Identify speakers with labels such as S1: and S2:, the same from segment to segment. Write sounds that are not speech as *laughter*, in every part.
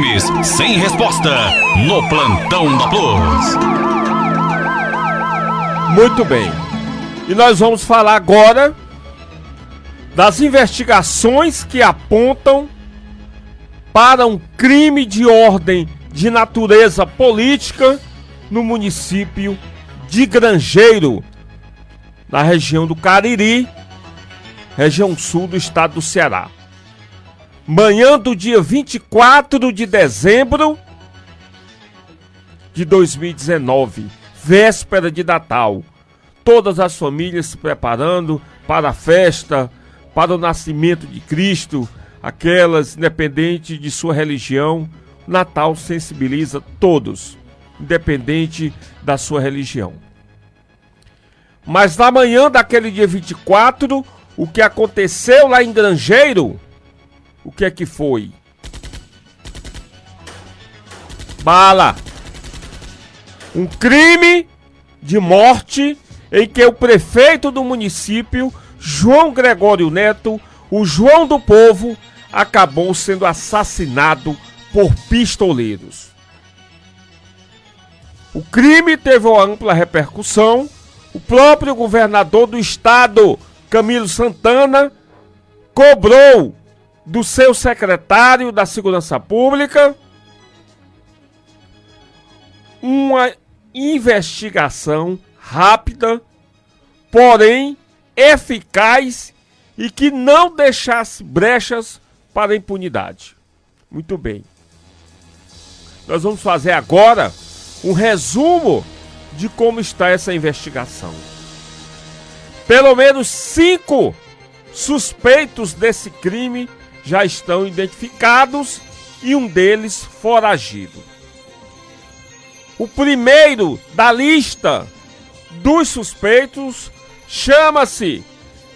S1: crimes sem resposta no plantão da Plus.
S2: Muito bem. E nós vamos falar agora das investigações que apontam para um crime de ordem de natureza política no município de Grangeiro, na região do Cariri, região sul do estado do Ceará. Manhã do dia 24 de dezembro de 2019, véspera de Natal. Todas as famílias se preparando para a festa, para o nascimento de Cristo, aquelas independente de sua religião. Natal sensibiliza todos, independente da sua religião. Mas na manhã daquele dia 24, o que aconteceu lá em Grangeiro, o que é que foi? Bala! Um crime de morte em que o prefeito do município, João Gregório Neto, o João do Povo, acabou sendo assassinado por pistoleiros. O crime teve uma ampla repercussão. O próprio governador do estado, Camilo Santana, cobrou do seu secretário da Segurança Pública uma investigação rápida, porém eficaz e que não deixasse brechas para a impunidade. Muito bem. Nós vamos fazer agora um resumo de como está essa investigação. Pelo menos cinco suspeitos desse crime já estão identificados e um deles foragido. O primeiro da lista dos suspeitos chama-se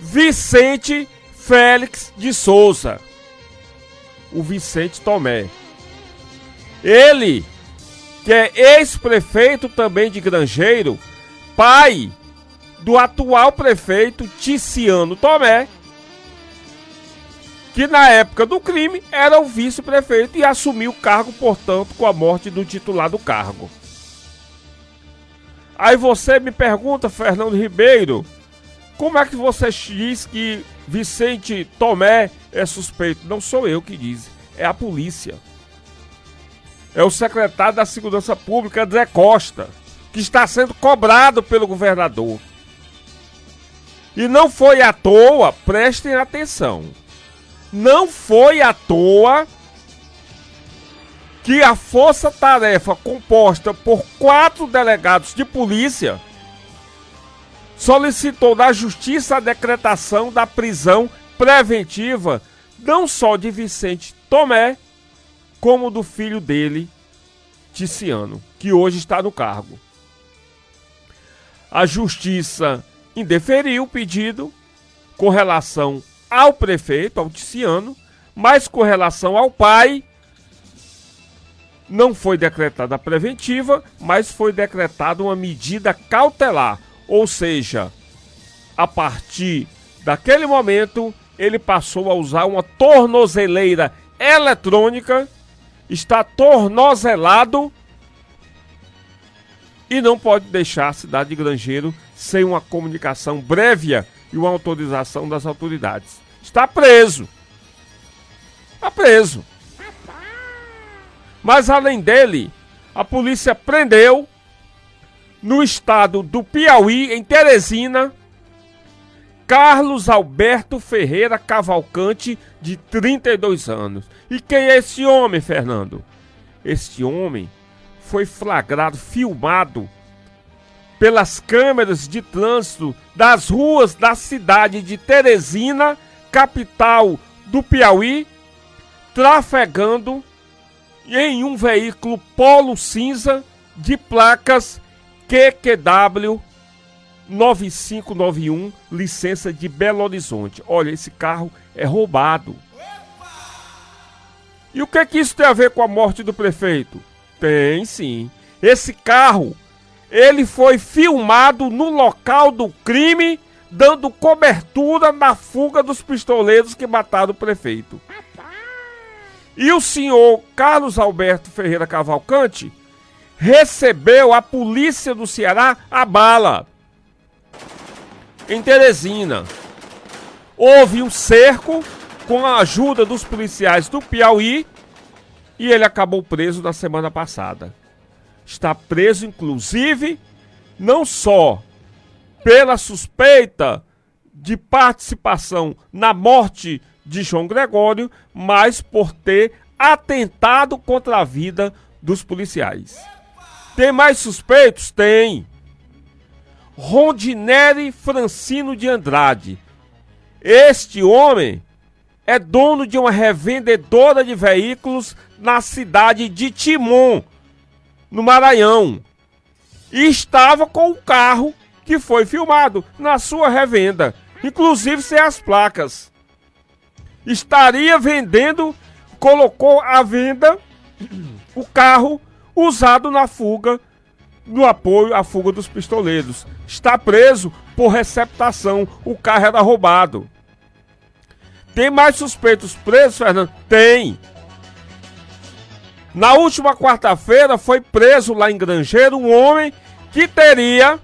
S2: Vicente Félix de Souza. O Vicente Tomé. Ele, que é ex-prefeito também de Grangeiro, pai do atual prefeito Ticiano Tomé, que na época do crime era o vice-prefeito e assumiu o cargo, portanto, com a morte do titular do cargo. Aí você me pergunta, Fernando Ribeiro, como é que você diz que Vicente Tomé é suspeito? Não sou eu que diz, é a polícia. É o secretário da Segurança Pública, André Costa, que está sendo cobrado pelo governador. E não foi à toa, prestem atenção. Não foi à toa que a força-tarefa composta por quatro delegados de polícia solicitou da Justiça a decretação da prisão preventiva não só de Vicente Tomé, como do filho dele, Ticiano, que hoje está no cargo. A Justiça indeferiu o pedido com relação ao prefeito, ao Ticiano, mas com relação ao pai, não foi decretada a preventiva, mas foi decretada uma medida cautelar. Ou seja, a partir daquele momento, ele passou a usar uma tornozeleira eletrônica, está tornozelado e não pode deixar a cidade de Grangeiro sem uma comunicação prévia e uma autorização das autoridades. Está preso. Está preso. Mas além dele, a polícia prendeu no estado do Piauí, em Teresina, Carlos Alberto Ferreira Cavalcante, de 32 anos. E quem é esse homem, Fernando? Este homem foi flagrado, filmado pelas câmeras de trânsito das ruas da cidade de Teresina, capital do Piauí, trafegando em um veículo polo cinza de placas QQW 9591, licença de Belo Horizonte. Olha, esse carro é roubado. E o que é que isso tem a ver com a morte do prefeito? Tem sim. Esse carro, ele foi filmado no local do crime, dando cobertura na fuga dos pistoleiros que mataram o prefeito. E o senhor Carlos Alberto Ferreira Cavalcante recebeu a polícia do Ceará a bala. Em Teresina. Houve um cerco com a ajuda dos policiais do Piauí e ele acabou preso na semana passada. Está preso, inclusive, não só pela suspeita de participação na morte de João Gregório, mas por ter atentado contra a vida dos policiais. Tem mais suspeitos? Tem. Rondinelli Francino de Andrade. Este homem é dono de uma revendedora de veículos na cidade de Timon, no Maranhão. E estava com o carro que foi filmado na sua revenda, inclusive sem as placas estaria vendendo, colocou à venda *clears throat* o carro usado na fuga, no apoio à fuga dos pistoleiros. Está preso por receptação. O carro era roubado. Tem mais suspeitos presos, Fernando? Tem. Na última quarta-feira foi preso lá em Grangeiro um homem que teria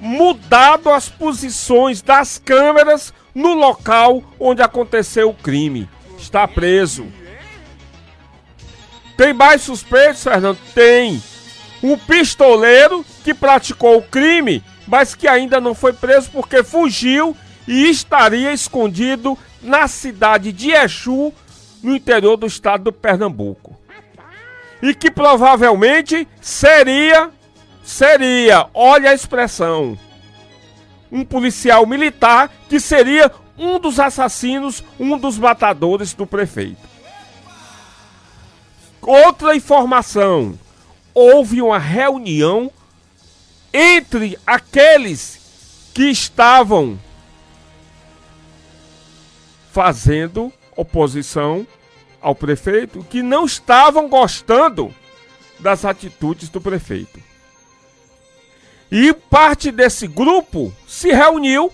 S2: mudado as posições das câmeras no local onde aconteceu o crime. Está preso. Tem mais suspeitos, Fernando? Tem. Um pistoleiro que praticou o crime, mas que ainda não foi preso porque fugiu e estaria escondido na cidade de Exu, no interior do estado do Pernambuco. E que provavelmente seria, seria, olha a expressão, um policial militar que seria um dos assassinos, um dos matadores do prefeito. Outra informação: houve uma reunião entre aqueles que estavam fazendo oposição ao prefeito, que não estavam gostando das atitudes do prefeito. E parte desse grupo se reuniu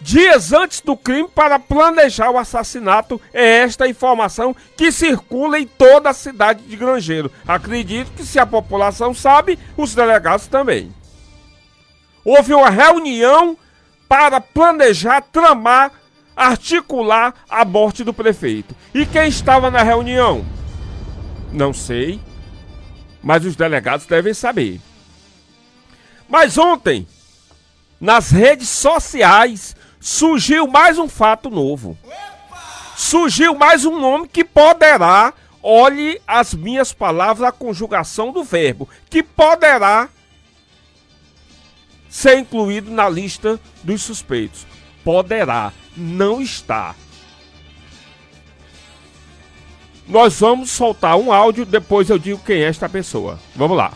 S2: dias antes do crime para planejar o assassinato. É esta informação que circula em toda a cidade de Grangeiro. Acredito que se a população sabe, os delegados também. Houve uma reunião para planejar, tramar, articular a morte do prefeito. E quem estava na reunião? Não sei, mas os delegados devem saber. Mas ontem, nas redes sociais, surgiu mais um fato novo. Surgiu mais um nome que poderá, olhe as minhas palavras, a conjugação do verbo, que poderá ser incluído na lista dos suspeitos. Poderá, não está. Nós vamos soltar um áudio, depois eu digo quem é esta pessoa. Vamos lá.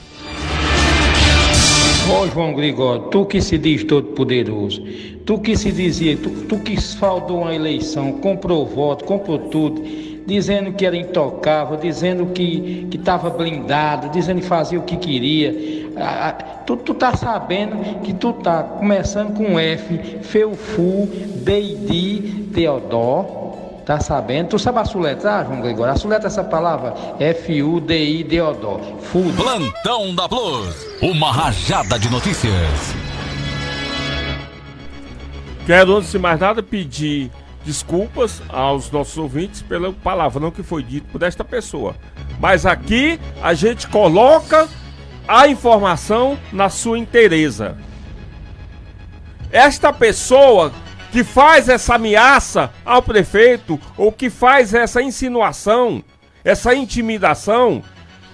S3: Ó João Gregório, tu que se diz todo poderoso, tu que se dizia, tu, tu que faltou uma eleição, comprou voto, comprou tudo, dizendo que era intocável, dizendo que estava blindado, dizendo que fazia o que queria. Ah, ah, tu, tu tá sabendo que tu tá começando com F, Feufu, Deidi, Teodó, Tá sabendo? Tu sabe a soletrar, João Gregório? A soletra essa palavra F-U-D-I-D-O-D-O.
S1: Plantão da Plus. Uma rajada de notícias.
S2: Quero, antes de mais nada, pedir desculpas aos nossos ouvintes pelo palavrão que foi dito por esta pessoa. Mas aqui a gente coloca a informação na sua inteireza. Esta pessoa que faz essa ameaça ao prefeito ou que faz essa insinuação, essa intimidação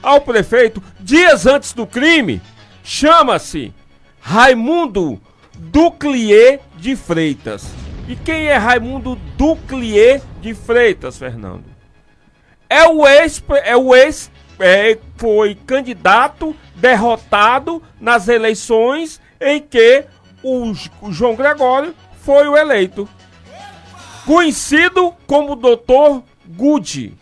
S2: ao prefeito dias antes do crime, chama-se Raimundo Duclier de Freitas. E quem é Raimundo Duclier de Freitas, Fernando? É o ex, é o ex, é, foi candidato derrotado nas eleições em que o, o João Gregório foi o eleito. Conhecido como Dr. Good.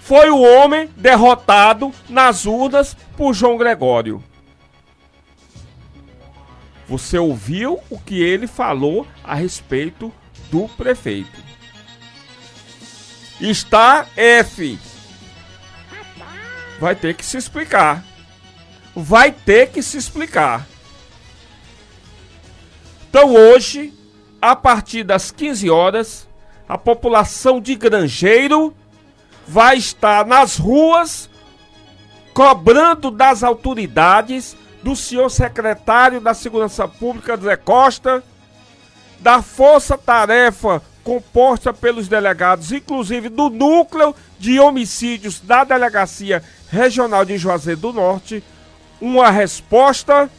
S2: Foi o homem derrotado nas urnas por João Gregório. Você ouviu o que ele falou a respeito do prefeito. está F. Vai ter que se explicar. Vai ter que se explicar. Então hoje, a partir das 15 horas, a população de Grangeiro vai estar nas ruas cobrando das autoridades, do senhor secretário da Segurança Pública, Zé Costa, da força-tarefa composta pelos delegados, inclusive do núcleo de homicídios da Delegacia Regional de Juazeiro do Norte, uma resposta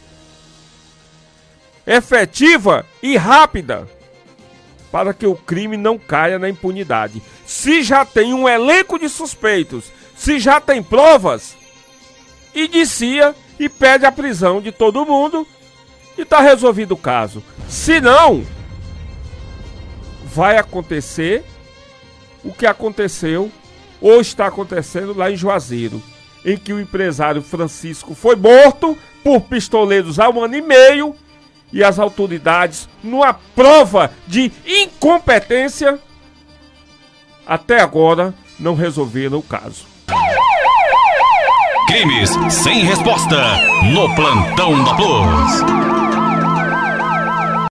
S2: efetiva e rápida para que o crime não caia na impunidade. Se já tem um elenco de suspeitos, se já tem provas, inicia e pede a prisão de todo mundo e está resolvido o caso. Se não, vai acontecer o que aconteceu ou está acontecendo lá em Juazeiro, em que o empresário Francisco foi morto por pistoleiros há um ano e meio e as autoridades, numa prova de incompetência, até agora não resolveram o caso.
S1: Crimes sem resposta no plantão da Plus.